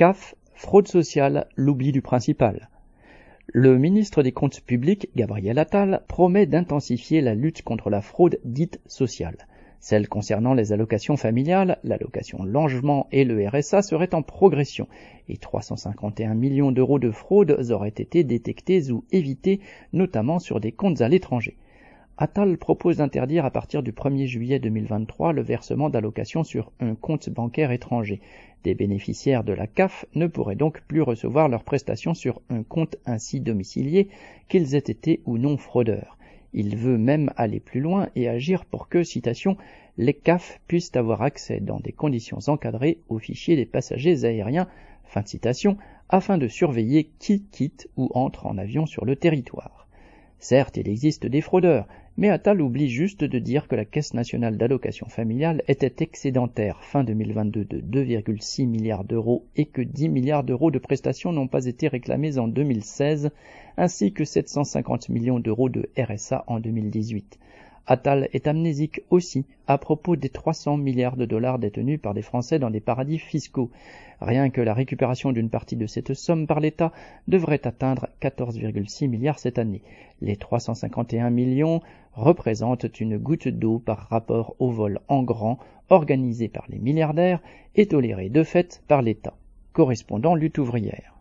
CAF, fraude sociale, l'oubli du principal. Le ministre des Comptes publics, Gabriel Attal, promet d'intensifier la lutte contre la fraude dite sociale. Celle concernant les allocations familiales, l'allocation logement et le RSA seraient en progression et 351 millions d'euros de fraude auraient été détectés ou évités, notamment sur des comptes à l'étranger. Attal propose d'interdire à partir du 1er juillet 2023 le versement d'allocations sur un compte bancaire étranger. Des bénéficiaires de la CAF ne pourraient donc plus recevoir leurs prestations sur un compte ainsi domicilié, qu'ils aient été ou non fraudeurs. Il veut même aller plus loin et agir pour que, citation, les CAF puissent avoir accès dans des conditions encadrées aux fichiers des passagers aériens, fin de citation, afin de surveiller qui quitte ou entre en avion sur le territoire. Certes, il existe des fraudeurs, mais Attal oublie juste de dire que la Caisse nationale d'allocation familiale était excédentaire fin 2022 de 2,6 milliards d'euros et que 10 milliards d'euros de prestations n'ont pas été réclamés en 2016, ainsi que 750 millions d'euros de RSA en 2018. Attal est amnésique aussi à propos des 300 milliards de dollars détenus par des Français dans des paradis fiscaux. Rien que la récupération d'une partie de cette somme par l'État devrait atteindre 14,6 milliards cette année. Les 351 millions représentent une goutte d'eau par rapport au vol en grand organisé par les milliardaires et toléré de fait par l'État. Correspondant lutte ouvrière.